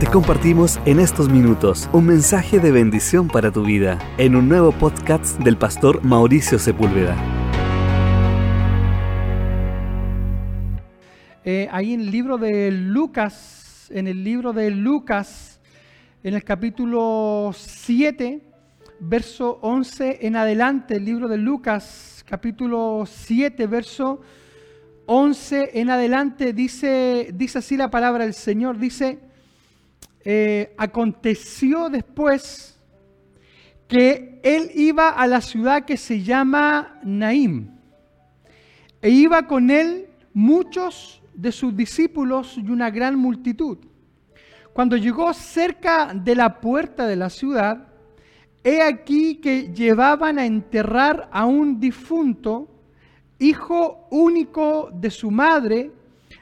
Te compartimos en estos minutos un mensaje de bendición para tu vida en un nuevo podcast del pastor Mauricio Sepúlveda. Eh, ahí en el libro de Lucas, en el libro de Lucas, en el capítulo 7, verso 11 en adelante, el libro de Lucas, capítulo 7, verso 11 en adelante, dice, dice así la palabra del Señor, dice, eh, aconteció después que él iba a la ciudad que se llama Naim, e iba con él muchos de sus discípulos y una gran multitud. Cuando llegó cerca de la puerta de la ciudad, he aquí que llevaban a enterrar a un difunto, hijo único de su madre,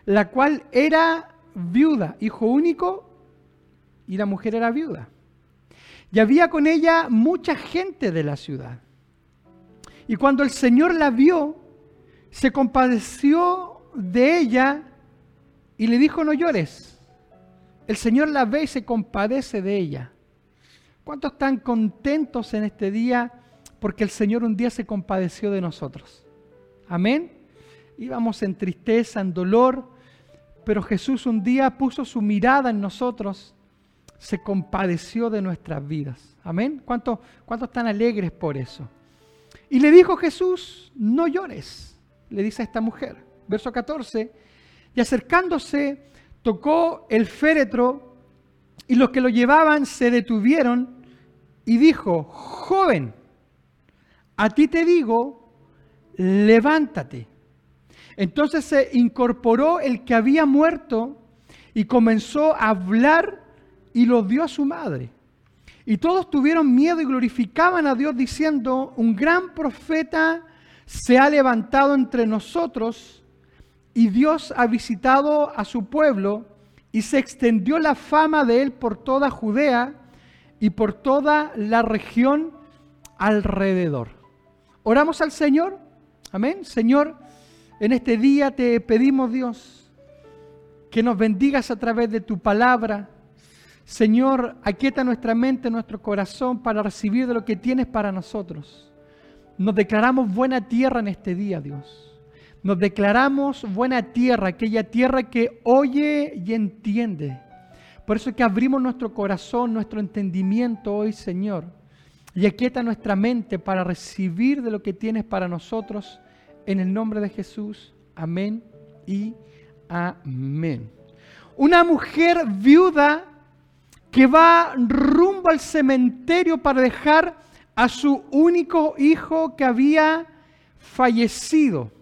la cual era viuda, hijo único y la mujer era viuda. Y había con ella mucha gente de la ciudad. Y cuando el Señor la vio, se compadeció de ella y le dijo, no llores. El Señor la ve y se compadece de ella. ¿Cuántos están contentos en este día porque el Señor un día se compadeció de nosotros? Amén. Íbamos en tristeza, en dolor, pero Jesús un día puso su mirada en nosotros se compadeció de nuestras vidas. Amén. ¿Cuántos, ¿Cuántos están alegres por eso? Y le dijo Jesús, no llores, le dice a esta mujer. Verso 14, y acercándose, tocó el féretro y los que lo llevaban se detuvieron y dijo, joven, a ti te digo, levántate. Entonces se incorporó el que había muerto y comenzó a hablar y lo dio a su madre. Y todos tuvieron miedo y glorificaban a Dios diciendo, un gran profeta se ha levantado entre nosotros y Dios ha visitado a su pueblo y se extendió la fama de él por toda Judea y por toda la región alrededor. Oramos al Señor. Amén. Señor, en este día te pedimos Dios que nos bendigas a través de tu palabra Señor, aquieta nuestra mente, nuestro corazón para recibir de lo que tienes para nosotros. Nos declaramos buena tierra en este día, Dios. Nos declaramos buena tierra, aquella tierra que oye y entiende. Por eso es que abrimos nuestro corazón, nuestro entendimiento hoy, Señor. Y aquieta nuestra mente para recibir de lo que tienes para nosotros. En el nombre de Jesús. Amén y amén. Una mujer viuda que va rumbo al cementerio para dejar a su único hijo que había fallecido.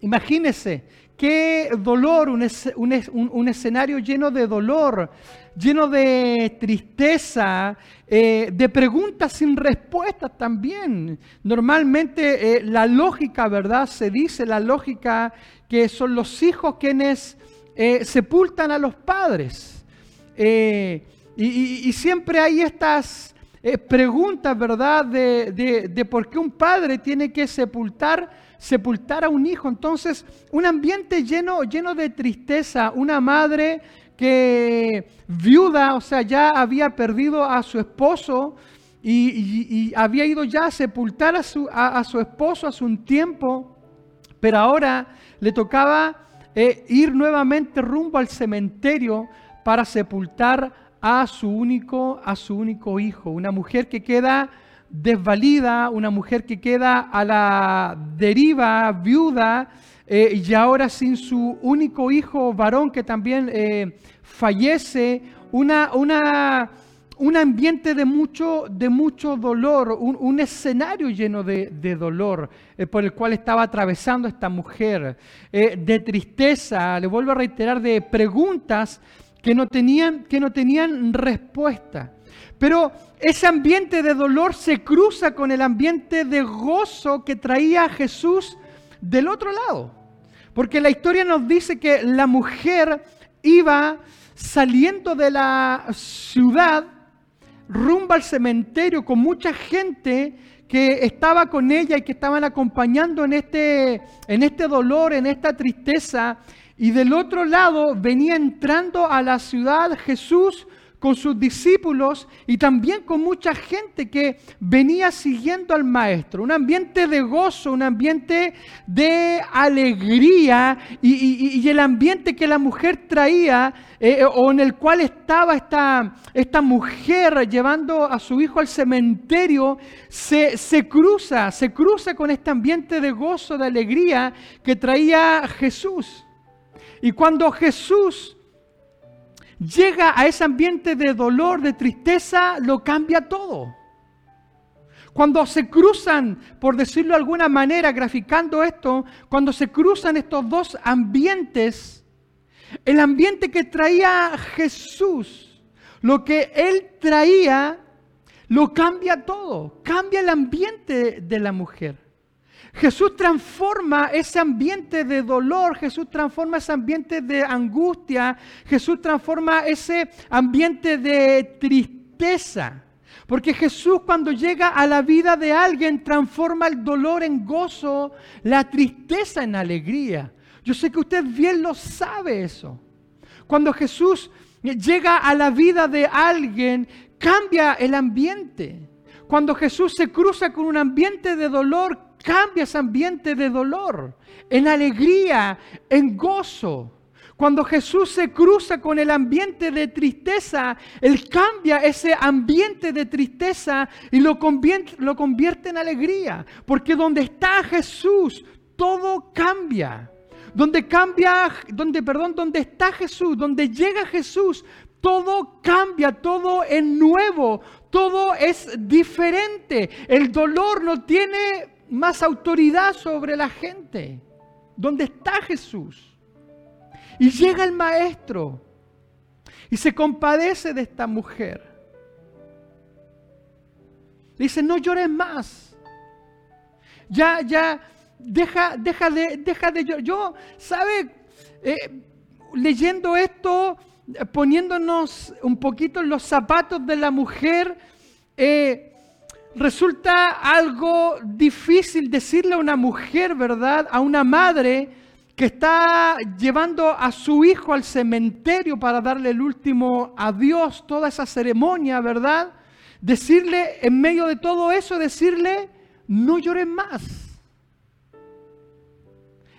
Imagínese qué dolor, un, escenario lleno de dolor, lleno de tristeza, eh, de preguntas sin respuestas también. Normalmente eh, la lógica, ¿verdad? Se dice la lógica que son los hijos quienes eh, sepultan a los padres. Y, siempre hay estas eh, preguntas, ¿verdad?, de, por qué un padre tiene que sepultar, sepultar a un hijo. Entonces, un ambiente lleno, lleno de tristeza, una madre que viuda, o sea, ya había perdido a su esposo y, había ido ya a sepultar a su, a, su, esposo hace un tiempo, pero ahora le tocaba eh, ir nuevamente rumbo al cementerio para sepultar a su único, a su único hijo. Una mujer que queda desvalida, una mujer que queda a la deriva, viuda, eh, y ahora sin su único hijo varón que también eh, fallece, una, una, un ambiente de mucho, de mucho dolor, un, escenario lleno de, dolor eh, por el cual estaba atravesando esta mujer, de tristeza, le vuelvo a reiterar, de preguntas que no tenían, que no tenían respuesta. Pero ese ambiente de dolor se cruza con el ambiente de gozo que traía Jesús del otro lado. Porque la historia nos dice que la mujer iba saliendo de la ciudad rumbo al cementerio con mucha gente que estaba con ella y que estaban acompañando en este, en este dolor, en esta tristeza. Y del otro lado venía entrando a la ciudad Jesús con sus discípulos y también con mucha gente que venía siguiendo al maestro. Un ambiente de gozo, un ambiente de alegría y, el ambiente que la mujer traía eh, o en el cual estaba esta, esta, mujer llevando a su hijo al cementerio, se, se cruza, se cruza con este ambiente de gozo, de alegría que traía Jesús. Y cuando Jesús llega a ese ambiente de dolor, de tristeza, lo cambia todo. Cuando se cruzan, por decirlo de alguna manera, graficando esto, cuando se cruzan estos dos ambientes, el ambiente que traía Jesús, lo que él traía, lo cambia todo, cambia el ambiente de la mujer. Jesús transforma ese ambiente de dolor, Jesús transforma ese ambiente de angustia, Jesús transforma ese ambiente de tristeza. Porque Jesús cuando llega a la vida de alguien transforma el dolor en gozo, la tristeza en alegría. Yo sé que usted bien lo sabe eso. Cuando Jesús llega a la vida de alguien, cambia el ambiente. Cuando Jesús se cruza con un ambiente de dolor, cambia ese ambiente de dolor en alegría, en gozo. Cuando Jesús se cruza con el ambiente de tristeza, Él cambia ese ambiente de tristeza y lo convierte, lo convierte en alegría. Porque donde está Jesús, todo cambia. Donde cambia, donde, perdón, donde está Jesús, donde llega Jesús, todo cambia, todo es nuevo, todo es diferente. El dolor no tiene más autoridad sobre la gente. ¿Dónde está Jesús? Y llega el maestro y se compadece de esta mujer. dice, no llores más. Ya, ya, deja, deja de, deja de llorar. Yo, ¿sabe? Eh, leyendo esto, poniéndonos un poquito en los zapatos de la mujer, eh, resulta algo difícil decirle a una mujer, ¿verdad? A una madre que está llevando a su hijo al cementerio para darle el último adiós, toda esa ceremonia, ¿verdad? Decirle, en medio de todo eso, decirle, no llores más.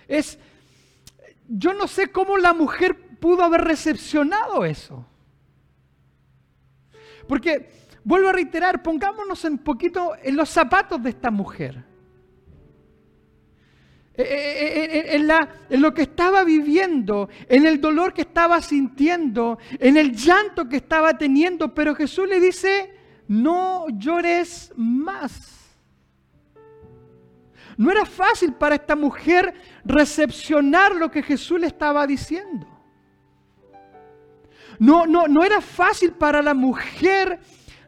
Es, yo no sé cómo la mujer pudo haber recepcionado eso. Porque Vuelvo a reiterar, pongámonos un poquito en los zapatos de esta mujer. Eh, eh, eh, en, lo que estaba viviendo, en el dolor que estaba sintiendo, en el llanto que estaba teniendo, pero Jesús le dice, no llores más. No era fácil para esta mujer recepcionar lo que Jesús le estaba diciendo. No, no, no era fácil para la mujer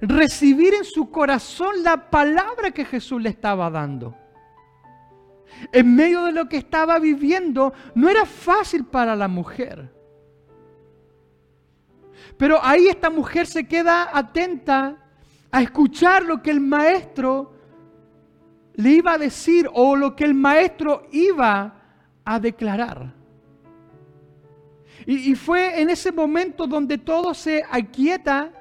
recibir en su corazón la palabra que Jesús le estaba dando. En medio de lo que estaba viviendo, no era fácil para la mujer. Pero ahí esta mujer se queda atenta a escuchar lo que el maestro le iba a decir o lo que el maestro iba a declarar. Y, fue en ese momento donde todo se aquieta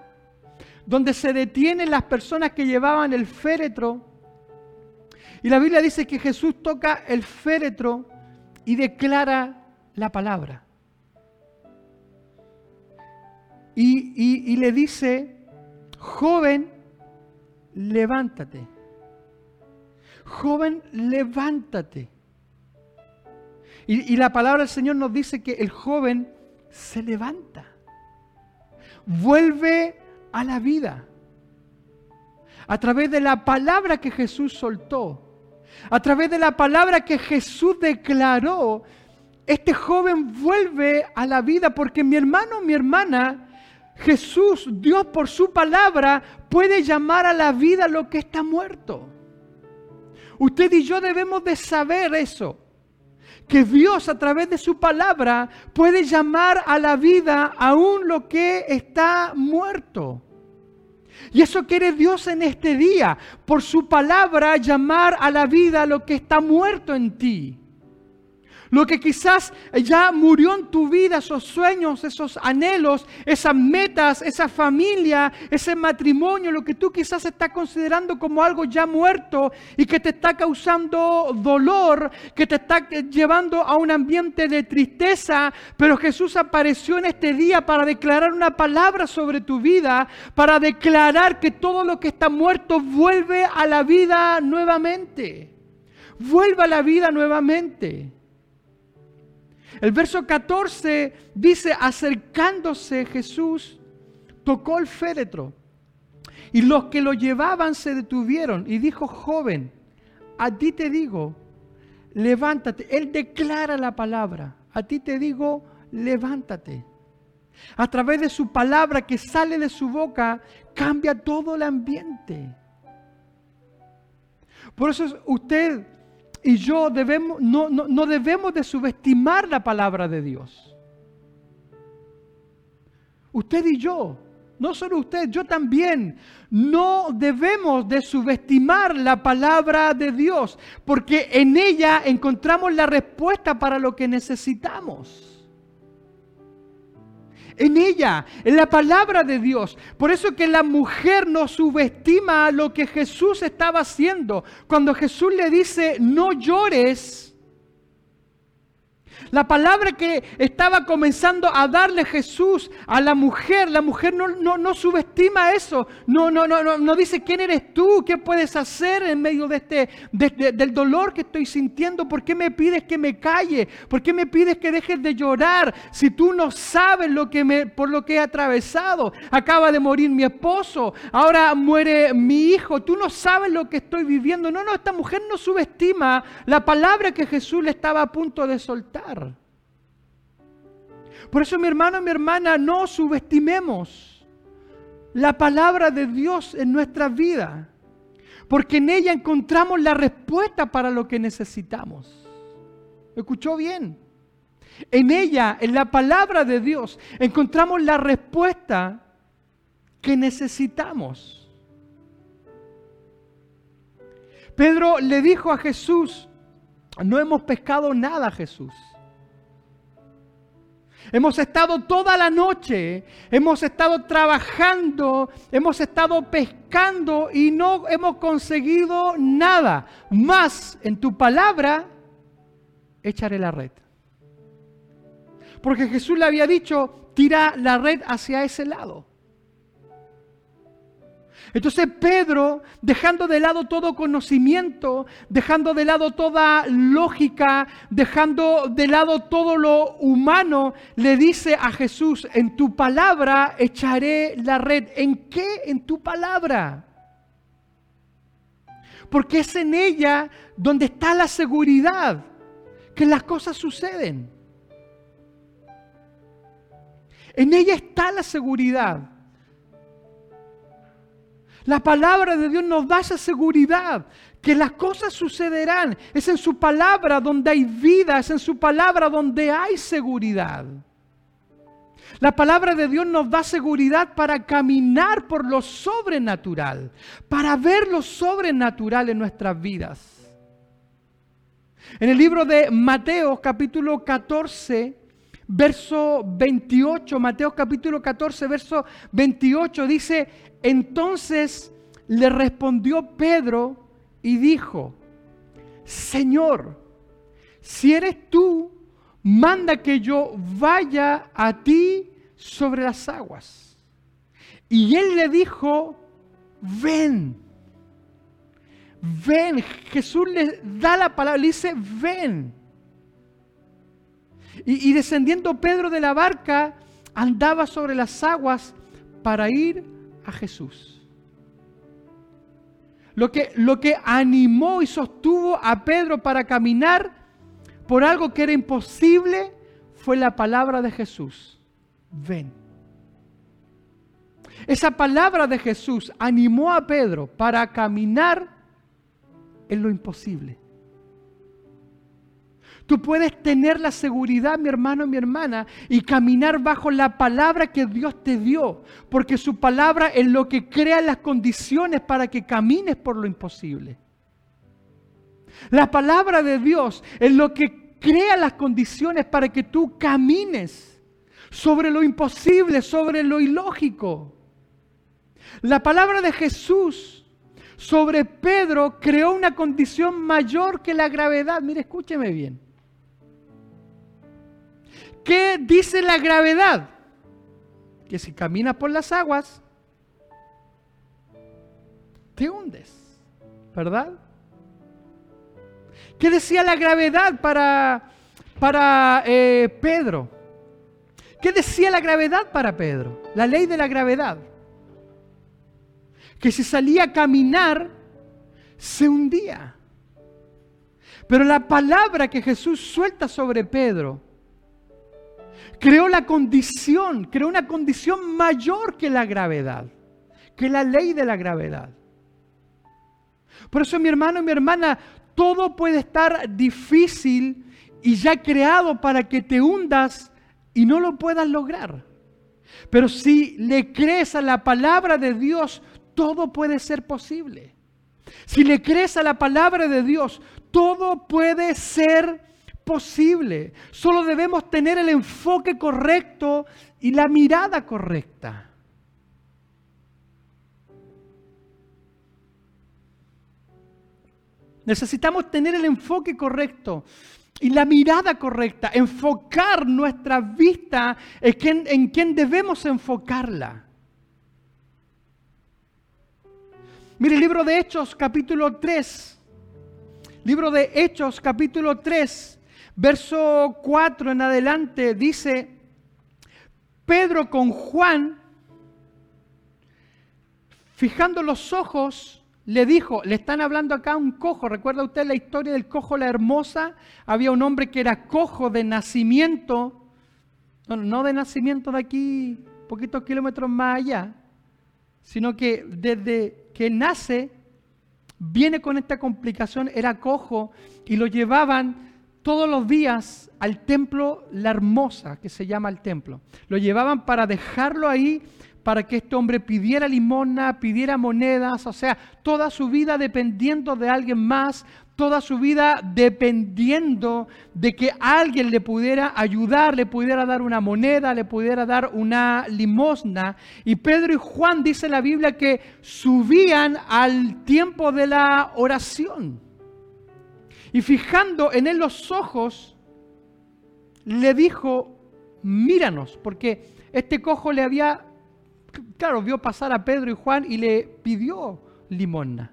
donde se detienen las personas que llevaban el féretro. Y la Biblia dice que Jesús toca el féretro y declara la palabra. Y, le dice, joven, levántate. Joven, levántate. Y, la palabra del Señor nos dice que el joven se levanta. Vuelve a la vida. A través de la palabra que Jesús soltó, a través de la palabra que Jesús declaró, este joven vuelve a la vida porque mi hermano, mi hermana, Jesús, Dios por su palabra, puede llamar a la vida lo que está muerto. Usted y yo debemos de saber eso que Dios a través de su palabra puede llamar a la vida aún lo que está muerto. Y eso quiere Dios en este día, por su palabra llamar a la vida lo que está muerto en ti. Lo que quizás ya murió en tu vida, esos sueños, esos anhelos, esas metas, esa familia, ese matrimonio, lo que tú quizás estás considerando como algo ya muerto y que te está causando dolor, que te está llevando a un ambiente de tristeza, pero Jesús apareció en este día para declarar una palabra sobre tu vida, para declarar que todo lo que está muerto vuelve a la vida nuevamente. Vuelve a la vida nuevamente. El verso 14 dice, acercándose Jesús, tocó el féretro. Y los que lo llevaban se detuvieron y dijo, joven, a ti te digo, levántate. Él declara la palabra. A ti te digo, levántate. A través de su palabra que sale de su boca, cambia todo el ambiente. Por eso usted y yo debemos, no, no debemos de subestimar la palabra de Dios. Usted y yo, no solo usted, yo también, no debemos de subestimar la palabra de Dios, porque en ella encontramos la respuesta para lo que necesitamos en ella, en la palabra de Dios. Por eso que la mujer no subestima lo que Jesús estaba haciendo. Cuando Jesús le dice, no llores, la palabra que estaba comenzando a darle Jesús a la mujer, la mujer no, subestima eso, no, no, no, no, no dice quién eres tú, qué puedes hacer en medio de este, del dolor que estoy sintiendo, ¿por qué me pides que me calle? ¿Por qué me pides que dejes de llorar si tú no sabes lo que me, por lo que he atravesado? Acaba de morir mi esposo, ahora muere mi hijo, tú no sabes lo que estoy viviendo. No, no, esta mujer no subestima la palabra que Jesús le estaba a punto de soltar. Por eso mi hermano mi hermana, no subestimemos la palabra de Dios en nuestra vida, porque en ella encontramos la respuesta para lo que necesitamos. ¿Escuchó bien? En ella, en la palabra de Dios, encontramos la respuesta que necesitamos. Pedro le dijo a Jesús, no hemos pescado nada, Jesús. Hemos estado toda la noche, hemos estado trabajando, hemos estado pescando y no hemos conseguido nada. Más en tu palabra echaré la red. Porque Jesús le había dicho, tira la red hacia ese lado. Entonces Pedro, dejando de lado todo conocimiento, dejando de lado toda lógica, dejando de lado todo lo humano, le dice a Jesús, en tu palabra echaré la red. ¿En qué? En tu palabra. Porque es en ella donde está la seguridad que las cosas suceden. En ella está la seguridad. La palabra de Dios nos da esa seguridad que las cosas sucederán. Es en su palabra donde hay vida, es en su palabra donde hay seguridad. La palabra de Dios nos da seguridad para caminar por lo sobrenatural, para ver lo sobrenatural en nuestras vidas. En el libro de Mateo capítulo 14, verso 28, Mateo capítulo 14, verso 28 dice, entonces le respondió Pedro y dijo, Señor, si eres tú, manda que yo vaya a ti sobre las aguas. Y él le dijo, ven, ven. Jesús le da la palabra, le dice, ven. Y, y descendiendo Pedro de la barca, andaba sobre las aguas para ir a Jesús. Lo que, lo que animó y sostuvo a Pedro para caminar por algo que era imposible fue la palabra de Jesús. Ven. Esa palabra de Jesús animó a Pedro para caminar en lo imposible. Tú puedes tener la seguridad, mi hermano, mi hermana, y caminar bajo la palabra que Dios te dio, porque su palabra es lo que crea las condiciones para que camines por lo imposible. La palabra de Dios es lo que crea las condiciones para que tú camines sobre lo imposible, sobre lo ilógico. La palabra de Jesús sobre Pedro creó una condición mayor que la gravedad. Mire, escúcheme bien. ¿Qué dice la gravedad? Que si caminas por las aguas, te hundes, ¿verdad? ¿Qué decía la gravedad para, para eh, Pedro? ¿Qué decía la gravedad para Pedro? La ley de la gravedad. Que si salía a caminar, se hundía. Pero la palabra que Jesús suelta sobre Pedro creó la condición, creó una condición mayor que la gravedad, que la ley de la gravedad. Por eso mi hermano y mi hermana, todo puede estar difícil y ya creado para que te hundas y no lo puedas lograr. Pero si le crees a la palabra de Dios, todo puede ser posible. Si le crees a la palabra de Dios, todo puede ser posible. Solo debemos tener el enfoque correcto y la mirada correcta. Necesitamos tener el enfoque correcto y la mirada correcta, enfocar nuestra vista en en quién debemos enfocarla. Mire el libro de Hechos capítulo 3. Libro de Hechos capítulo 3, verso 4 en adelante dice, Pedro con Juan, fijando los ojos, le dijo, le están hablando acá a un cojo, ¿recuerda usted la historia del cojo la hermosa? Había un hombre que era cojo de nacimiento, no, no de nacimiento de aquí, poquitos kilómetros más allá, sino que desde que nace, viene con esta complicación, era cojo, y lo llevaban todos los días al templo La Hermosa, que se llama el templo. Lo llevaban para dejarlo ahí para que este hombre pidiera limosna, pidiera monedas, o sea, toda su vida dependiendo de alguien más, toda su vida dependiendo de que alguien le pudiera ayudar, le pudiera dar una moneda, le pudiera dar una limosna. Y Pedro y Juan dice la Biblia que subían al tiempo de la oración. Y fijando en él los ojos, le dijo, míranos, porque este cojo le había claro, vio pasar a Pedro y Juan y le pidió limosna.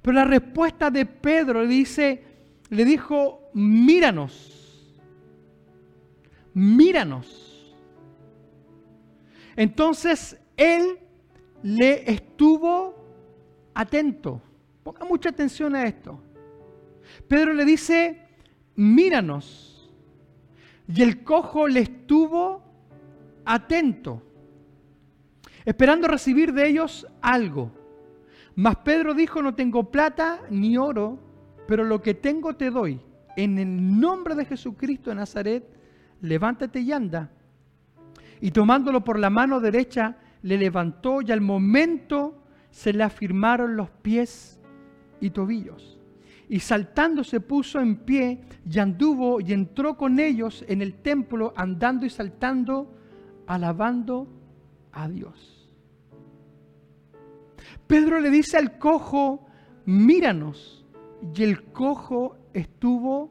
Pero la respuesta de Pedro le dice, le dijo, míranos, míranos. Entonces él le estuvo atento. Ponga mucha atención a esto. Pedro le dice, míranos. Y el cojo le estuvo atento esperando recibir de ellos algo. Mas Pedro dijo, no tengo plata ni oro, pero lo que tengo te doy. En el nombre de Jesucristo de Nazaret, levántate y anda. Y tomándolo por la mano derecha, le levantó y al momento se le afirmaron los pies y tobillos. Y saltando se puso en pie y anduvo y entró con ellos en el templo, andando y saltando, alabando a Dios. Pedro le dice al cojo, míranos. Y el cojo estuvo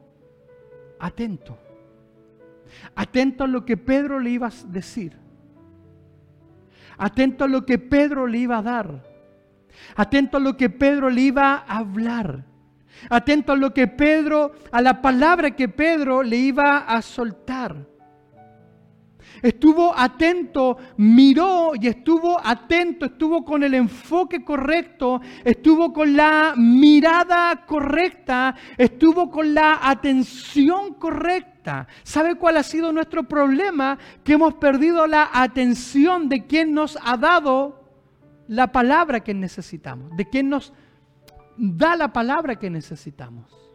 atento. Atento a lo que Pedro le iba a decir. Atento a lo que Pedro le iba a dar. Atento a lo que Pedro le iba a hablar. Atento a lo que Pedro, a la palabra que Pedro le iba a soltar estuvo atento, miró y estuvo atento, estuvo con el enfoque correcto, estuvo con la mirada correcta, estuvo con la atención correcta. ¿Sabe cuál ha sido nuestro problema? Que hemos perdido la atención de quien nos ha dado la palabra que necesitamos, de quien nos da la palabra que necesitamos.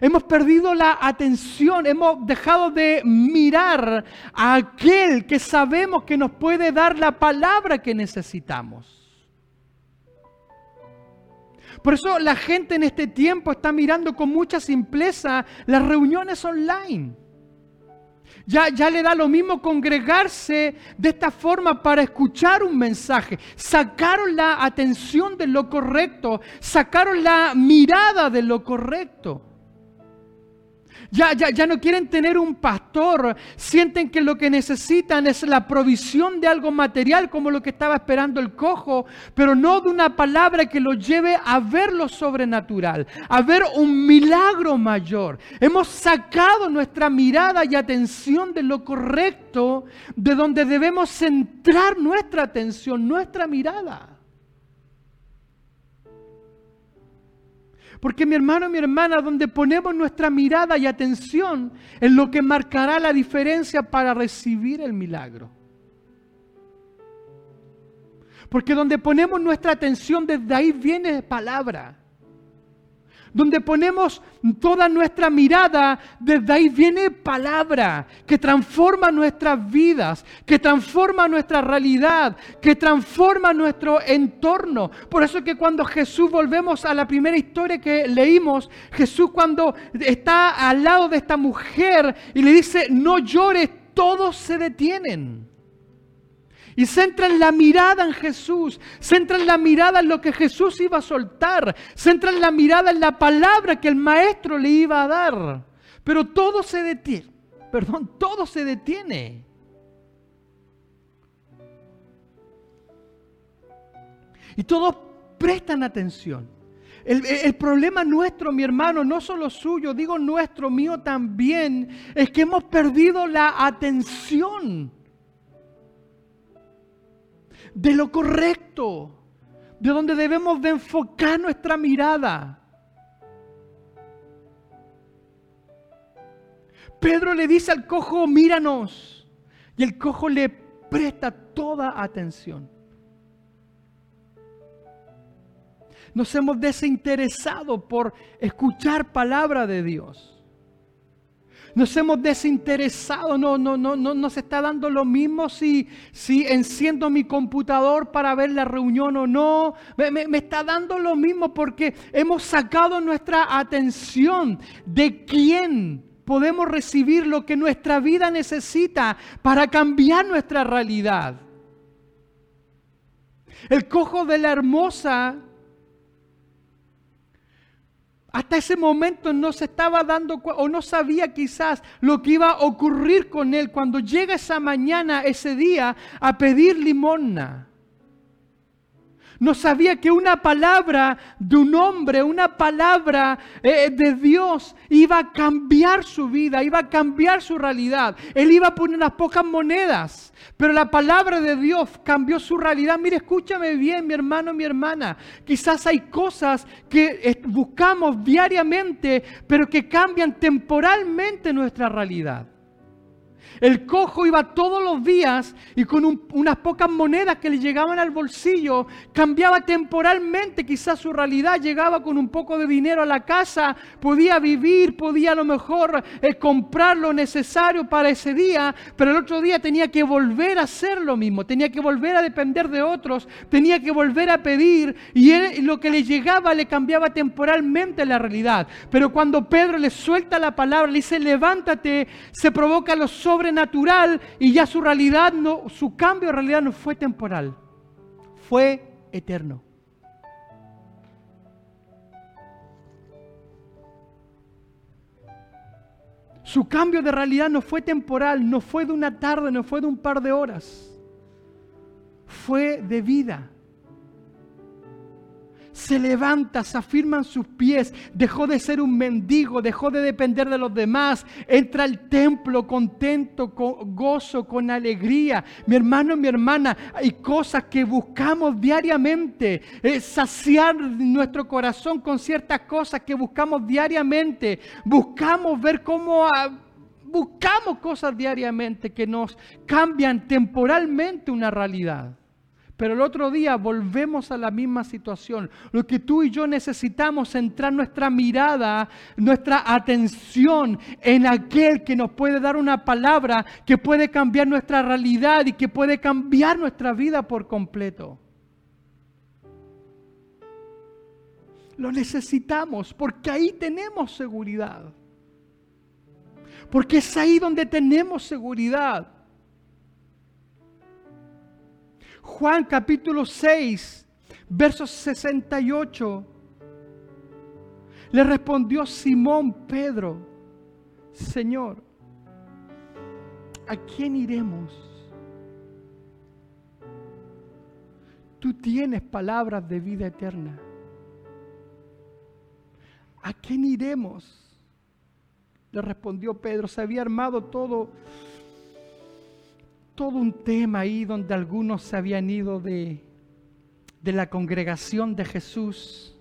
Hemos perdido la atención, hemos dejado de mirar a aquel que sabemos que nos puede dar la palabra que necesitamos. Por eso la gente en este tiempo está mirando con mucha simpleza las reuniones online. Ya, ya, le da lo mismo congregarse de esta forma para escuchar un mensaje. Sacaron la atención de lo correcto, sacaron la mirada de lo correcto. Ya, ya, no quieren tener un pastor. Sienten que lo que necesitan es la provisión de algo material como lo que estaba esperando el cojo, pero no de una palabra que lo lleve a ver lo sobrenatural, a ver un milagro mayor. Hemos sacado nuestra mirada y atención de lo correcto, de donde debemos centrar nuestra atención, nuestra mirada. Porque mi hermano, mi hermana, donde ponemos nuestra mirada y atención es lo que marcará la diferencia para recibir el milagro. Porque donde ponemos nuestra atención, desde ahí viene palabra donde ponemos toda nuestra mirada, desde ahí viene palabra que transforma nuestras vidas, que transforma nuestra realidad, que transforma nuestro entorno. Por eso que cuando Jesús, volvemos a la primera historia que leímos, Jesús cuando está al lado de esta mujer y le dice, no llores, todos se detienen. Y centran la mirada en Jesús, centran la mirada en lo que Jesús iba a soltar, centran la mirada en la palabra que el maestro le iba a dar. Pero todo se detiene, perdón, todo se detiene. Y todos prestan atención. El, el, problema nuestro, mi hermano, no solo suyo, digo nuestro, mío también, es que hemos perdido la atención de lo correcto, de donde debemos de enfocar nuestra mirada. Pedro le dice al cojo, míranos. Y el cojo le presta toda atención. Nos hemos desinteresado por escuchar palabra de Dios. Nos hemos desinteresado, no, no, no, no nos está dando lo mismo si, si enciendo mi computador para ver la reunión o no. Me, me está dando lo mismo porque hemos sacado nuestra atención de quién podemos recibir lo que nuestra vida necesita para cambiar nuestra realidad. El cojo de la hermosa hasta ese momento no se estaba dando o no sabía quizás lo que iba a ocurrir con él. Cuando llega esa mañana, ese día, a pedir limosna no sabía que una palabra de un hombre, una palabra eh, de Dios iba a cambiar su vida, iba a cambiar su realidad. Él iba a poner unas pocas monedas, pero la palabra de Dios cambió su realidad. Mire, escúchame bien, mi hermano, mi hermana. Quizás hay cosas que buscamos diariamente, pero que cambian temporalmente nuestra realidad. El cojo iba todos los días y con unas pocas monedas que le llegaban al bolsillo, cambiaba temporalmente quizás su realidad, llegaba con un poco de dinero a la casa, podía vivir, podía a lo mejor eh, comprar lo necesario para ese día, pero el otro día tenía que volver a hacer lo mismo, tenía que volver a depender de otros, tenía que volver a pedir y él, lo que le llegaba le cambiaba temporalmente la realidad. Pero cuando Pedro le suelta la palabra, le dice, levántate, se provoca lo sobre natural y ya su realidad no, su cambio de realidad no fue temporal, fue eterno. Su cambio de realidad no fue temporal, no fue de una tarde, no fue de un par de horas. Fue de vida se levanta, se afirman sus pies, dejó de ser un mendigo, dejó de depender de los demás, entra al templo contento, con gozo, con alegría. Mi hermano, mi hermana, hay cosas que buscamos diariamente, saciar nuestro corazón con ciertas cosas que buscamos diariamente, buscamos ver cómo... Ah, buscamos cosas diariamente que nos cambian temporalmente una realidad. Pero el otro día volvemos a la misma situación. Lo que tú y yo necesitamos es centrar nuestra mirada, nuestra atención en aquel que nos puede dar una palabra que puede cambiar nuestra realidad y que puede cambiar nuestra vida por completo. Lo necesitamos porque ahí tenemos seguridad. Porque es ahí donde tenemos seguridad. Juan capítulo 6, verso 68. Le respondió Simón Pedro, Señor, ¿a quién iremos? Tú tienes palabras de vida eterna. ¿A quién iremos? Le respondió Pedro. Se había armado todo, todo un tema ahí donde algunos se habían ido de, de la congregación de Jesús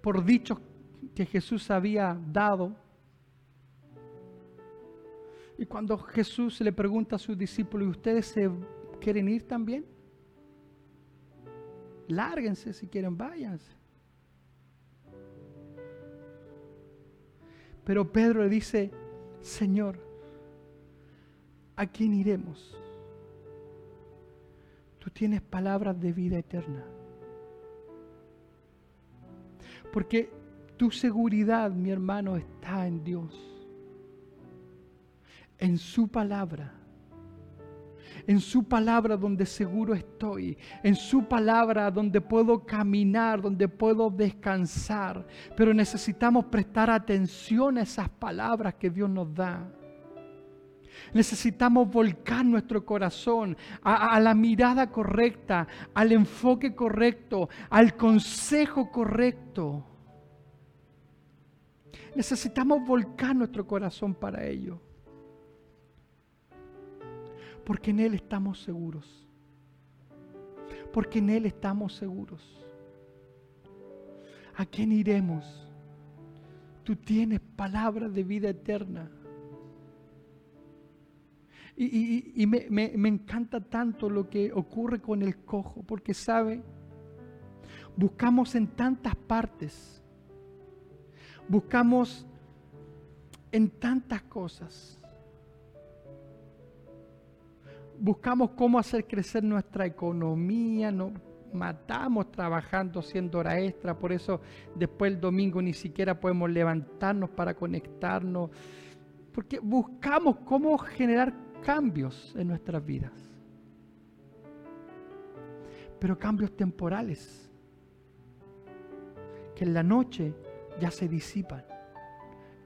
por dichos que Jesús había dado. Y cuando Jesús le pregunta a sus discípulos, ¿y ustedes se quieren ir también? Lárguense si quieren, váyanse. Pero Pedro le dice, Señor, ¿a quién iremos? Tú tienes palabras de vida eterna. Porque tu seguridad, mi hermano, está en Dios, en su palabra en su palabra donde seguro estoy, en su palabra donde puedo caminar, donde puedo descansar. Pero necesitamos prestar atención a esas palabras que Dios nos da. Necesitamos volcar nuestro corazón a, la mirada correcta, al enfoque correcto, al consejo correcto. Necesitamos volcar nuestro corazón para ello porque en Él estamos seguros. Porque en Él estamos seguros. ¿A quién iremos? Tú tienes palabra de vida eterna. Y, me, me encanta tanto lo que ocurre con el cojo, porque sabe, buscamos en tantas partes, buscamos en tantas cosas buscamos cómo hacer crecer nuestra economía, nos matamos trabajando, haciendo hora extra, por eso después el domingo ni siquiera podemos levantarnos para conectarnos, porque buscamos cómo generar cambios en nuestras vidas, pero cambios temporales, que en la noche ya se disipan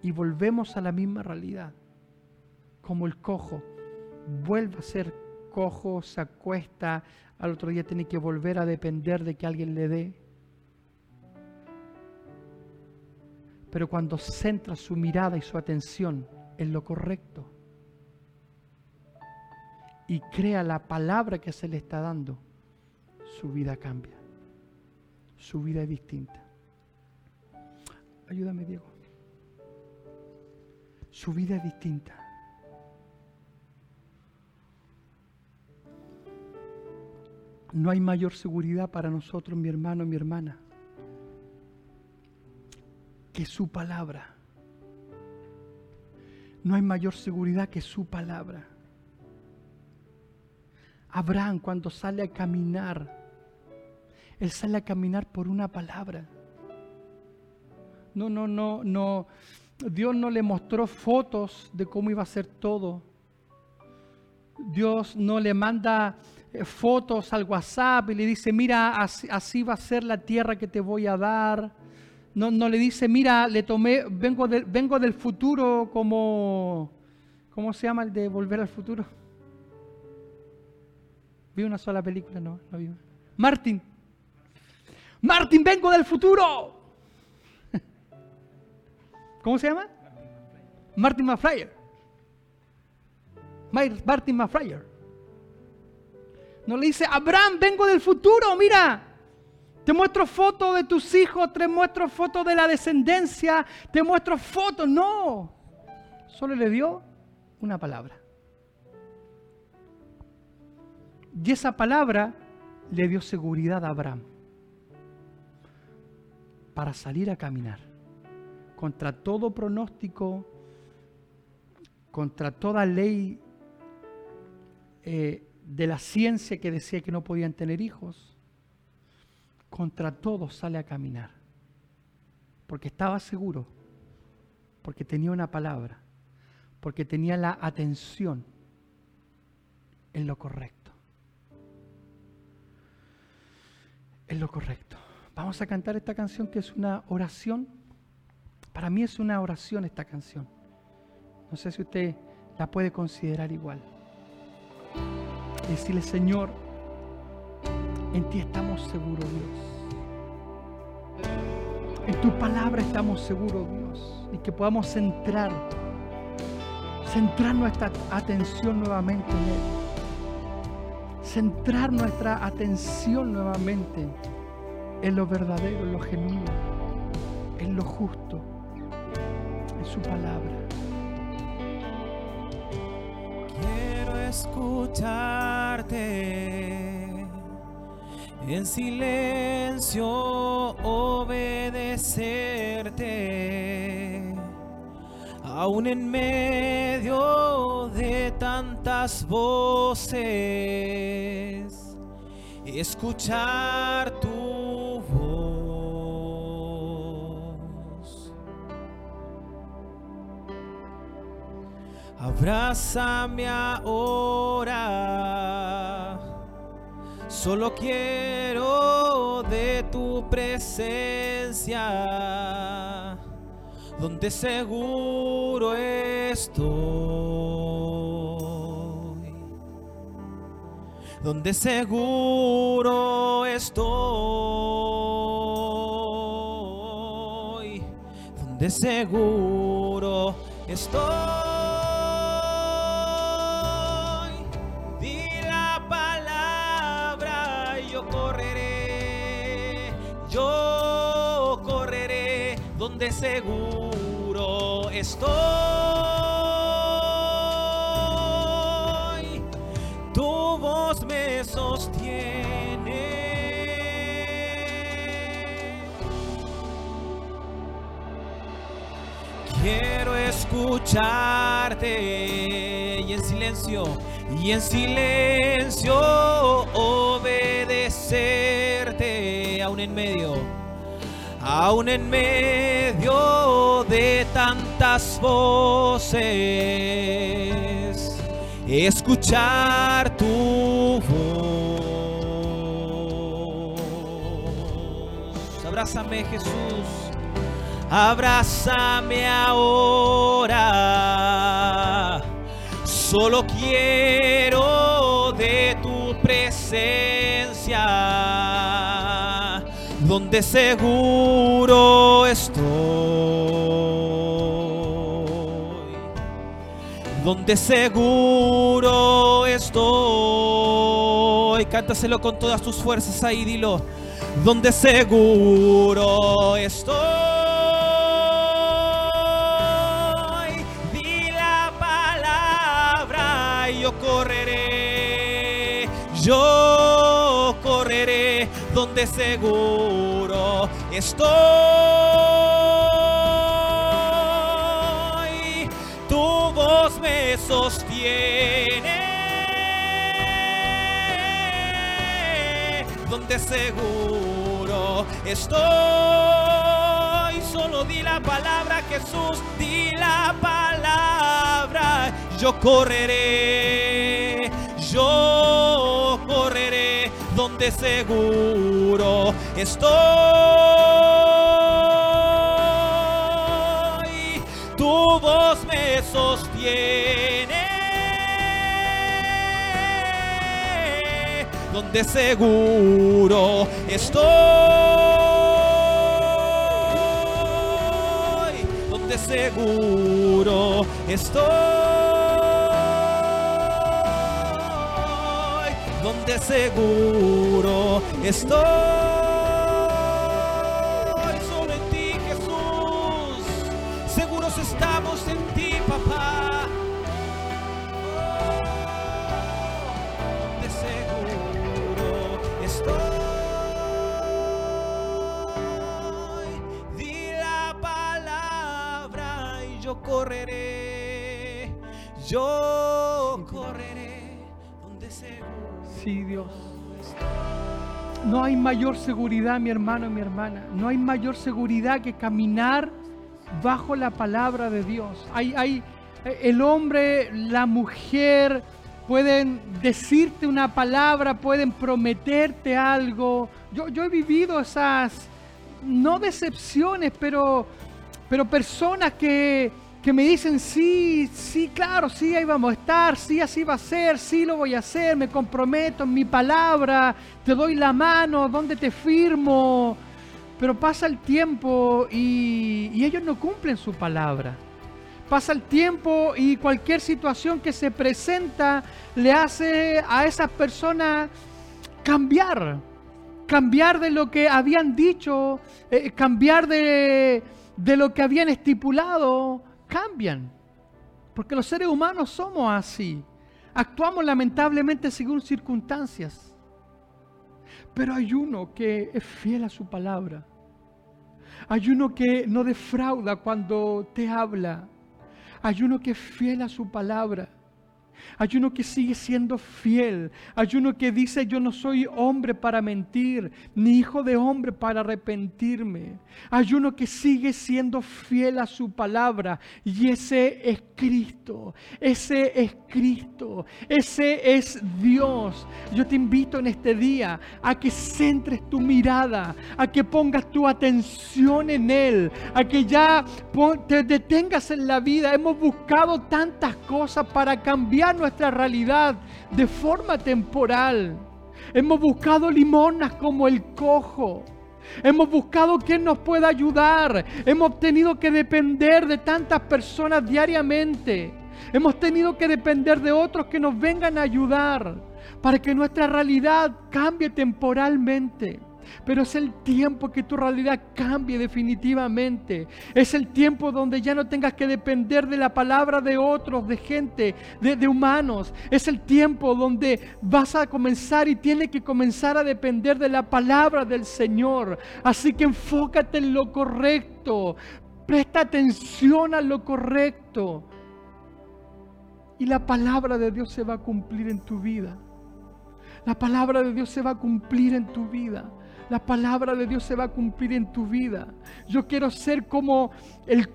y volvemos a la misma realidad, como el cojo vuelve a ser cojo, se acuesta, al otro día tiene que volver a depender de que alguien le dé. Pero cuando centra su mirada y su atención en lo correcto y crea la palabra que se le está dando, su vida cambia. Su vida es distinta. Ayúdame, Diego. Su vida es distinta. No hay mayor seguridad para nosotros, mi hermano, mi hermana, que su palabra. No hay mayor seguridad que su palabra. Abraham cuando sale a caminar, él sale a caminar por una palabra. No, no, no, no. Dios no le mostró fotos de cómo iba a ser todo. Dios no le manda eh, fotos al WhatsApp y le dice, mira, así, va a ser la tierra que te voy a dar. No, no le dice, mira, le tomé, vengo, vengo del futuro como, ¿cómo se llama el de Volver al Futuro? Vi una sola película, no, no vi. Martin. Martin, vengo del futuro. ¿Cómo se llama? Martin McFlyer. Martin McFlyer. No le dice, Abraham, vengo del futuro, mira. Te muestro fotos de tus hijos, te muestro fotos de la descendencia, te muestro fotos. No. Solo le dio una palabra. Y esa palabra le dio seguridad a Abraham para salir a caminar contra todo pronóstico, contra toda ley eh, de la ciencia que decía que no podían tener hijos, contra todo sale a caminar. Porque estaba seguro, porque tenía una palabra, porque tenía la atención en lo correcto. En lo correcto. Vamos a cantar esta canción que es una oración. Para mí es una oración esta canción. No sé si usted la puede considerar igual. Decirle, Señor, en ti estamos seguros, Dios. En tu palabra estamos seguros, Dios. Y que podamos centrar, centrar nuestra atención nuevamente en Él. Centrar nuestra atención nuevamente en lo verdadero, en lo genuino, en lo justo, en su palabra. Quiero escucharte en silencio obedecerte, aún en medio tantas voces, escuchar tu voz. Abrázame ahora Solo quiero de tu presencia, donde seguro estoy. Donde seguro estoy. Donde seguro estoy. donde seguro estoy. Escucharte y en silencio, y en silencio obedecerte aún en medio aún en medio de tantas voces, escuchar tu voz. Abrázame Jesús, abrázame ahora. Solo quiero de tu presencia donde seguro estoy, donde seguro estoy. Cántaselo con todas tus fuerzas ahí, dilo, donde seguro estoy. Yo correré donde seguro estoy. Tu voz me sostiene. Donde seguro estoy. Solo di la palabra, Jesús, di la palabra. Yo correré, yo donde seguro estoy. Tu voz me sostiene. Donde seguro estoy. Donde seguro estoy. Donde seguro estoy. Solo en ti, Jesús. Seguros estamos en ti, papá. donde seguro estoy. Di la palabra y yo correré. Yo No hay mayor seguridad, mi hermano y mi hermana. No hay mayor seguridad que caminar bajo la palabra de Dios. Hay, hay, el hombre, la mujer pueden decirte una palabra, pueden prometerte algo. Yo, yo he vivido esas, no decepciones, pero, pero personas que, que me dicen, sí, sí, claro, sí, ahí vamos a estar, sí, así va a ser, sí lo voy a hacer, me comprometo en mi palabra, te doy la mano, ¿dónde te firmo? Pero pasa el tiempo y, y ellos no cumplen su palabra. Pasa el tiempo y cualquier situación que se presenta le hace a esas personas cambiar, cambiar de lo que habían dicho, eh, cambiar de, de lo que habían estipulado, cambian. Porque los seres humanos somos así. Actuamos lamentablemente según circunstancias. Pero hay uno que es fiel a su palabra. Hay uno que no defrauda cuando te habla. Hay uno que es fiel a su palabra. Hay uno que sigue siendo fiel. Hay uno que dice, yo no soy hombre para mentir, ni hijo de hombre para arrepentirme. Hay uno que sigue siendo fiel a su palabra. Y ese es Cristo. Ese es Cristo. Ese es Dios. Yo te invito en este día a que centres tu mirada, a que pongas tu atención en Él, a que ya te detengas en la vida. Hemos buscado tantas cosas para cambiar nuestra realidad de forma temporal. Hemos buscado limonas como el cojo. Hemos buscado quien nos pueda ayudar. Hemos tenido que depender de tantas personas diariamente. Hemos tenido que depender de otros que nos vengan a ayudar para que nuestra realidad cambie temporalmente. Pero es el tiempo que tu realidad cambie definitivamente. Es el tiempo donde ya no tengas que depender de la palabra de otros, de gente, de, humanos. Es el tiempo donde vas a comenzar y tienes que comenzar a depender de la palabra del Señor. Así que enfócate en lo correcto. Presta atención a lo correcto. Y la palabra de Dios se va a cumplir en tu vida. La palabra de Dios se va a cumplir en tu vida la palabra de Dios se va a cumplir en tu vida. Yo quiero ser como el,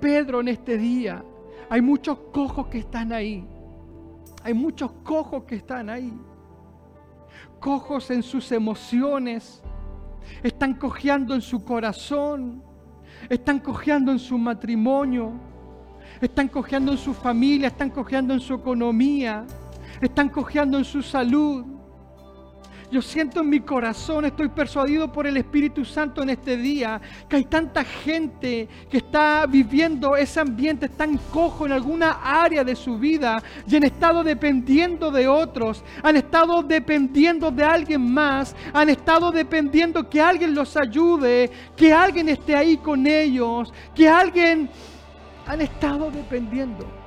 Pedro en este día. Hay muchos cojos que están ahí. Hay muchos cojos que están ahí. Cojos en sus emociones. Están cojeando en su corazón. Están cojeando en su matrimonio. Están cojeando en su familia. Están cojeando en su economía. Están cojeando en su salud yo siento en mi corazón, estoy persuadido por el Espíritu Santo en este día, que hay tanta gente que está viviendo ese ambiente tan cojo en alguna área de su vida y han estado dependiendo de otros, han estado dependiendo de alguien más, han estado dependiendo que alguien los ayude, que alguien esté ahí con ellos, que alguien han estado dependiendo.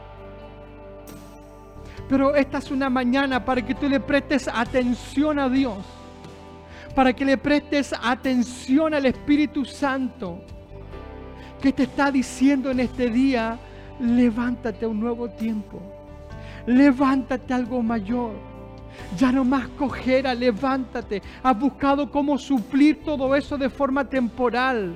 Pero esta es una mañana para que tú le prestes atención a Dios. Para que le prestes atención al Espíritu Santo. Que te está diciendo en este día, levántate a un nuevo tiempo. Levántate a algo mayor. Ya no más cojera, levántate. Has buscado cómo suplir todo eso de forma temporal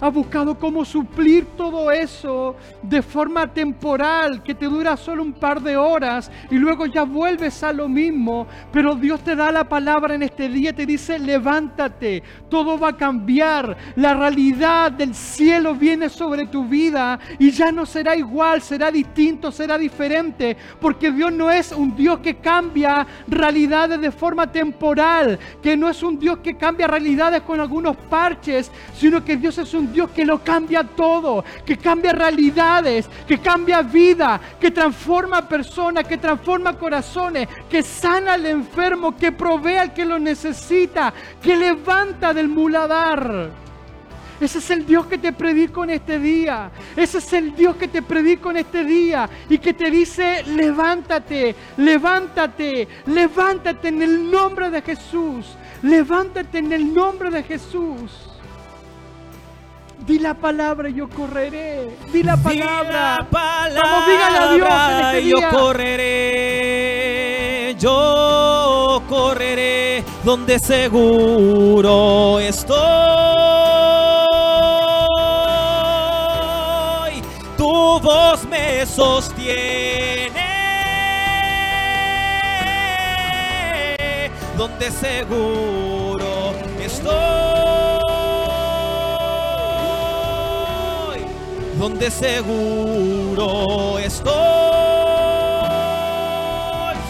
ha buscado cómo suplir todo eso de forma temporal, que te dura solo un par de horas y luego ya vuelves a lo mismo. Pero Dios te da la palabra en este día, te dice, levántate, todo va a cambiar, la realidad del cielo viene sobre tu vida y ya no será igual, será distinto, será diferente, porque Dios no es un Dios que cambia realidades de forma temporal, que no es un Dios que cambia realidades con algunos parches, sino que Dios es un Dios que lo cambia todo, que cambia realidades, que cambia vida, que transforma personas, que transforma corazones, que sana al enfermo, que provee al que lo necesita, que levanta del muladar. Ese es el Dios que te predico en este día. Ese es el Dios que te predico en este día y que te dice, levántate, levántate, levántate en el nombre de Jesús. Levántate en el nombre de Jesús. Di la palabra y yo correré. Di la palabra. Di Vamos, dígale a Dios en este día. Yo correré. Yo correré donde seguro estoy. Tu voz me sostiene, donde seguro estoy. Donde seguro estoy.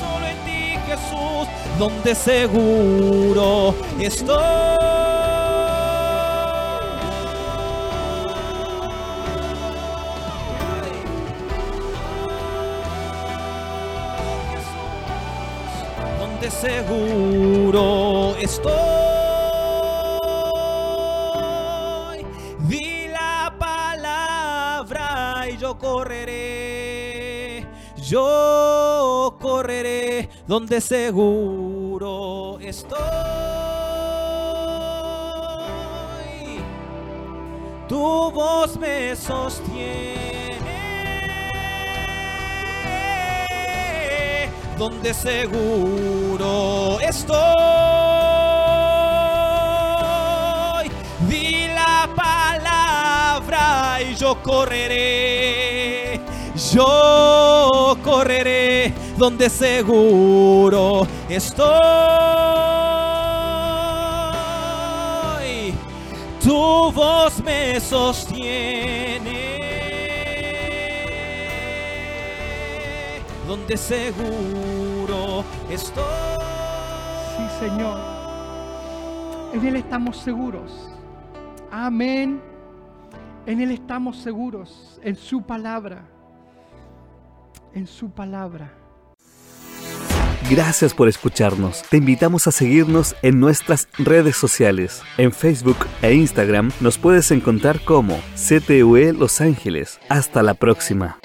Solo en ti, Jesús, donde seguro estoy. Donde seguro estoy. Yo correré. Yo correré donde seguro estoy. Tu voz me sostiene. Donde seguro estoy. Di la palabra y yo correré. Yo correré donde seguro estoy. Tu voz me sostiene. Donde seguro estoy. Sí, Señor. En Él estamos seguros. Amén. En Él estamos seguros. En su palabra. En su palabra. Gracias por escucharnos. Te invitamos a seguirnos en nuestras redes sociales. En Facebook e Instagram nos puedes encontrar como CTUE Los Ángeles. Hasta la próxima.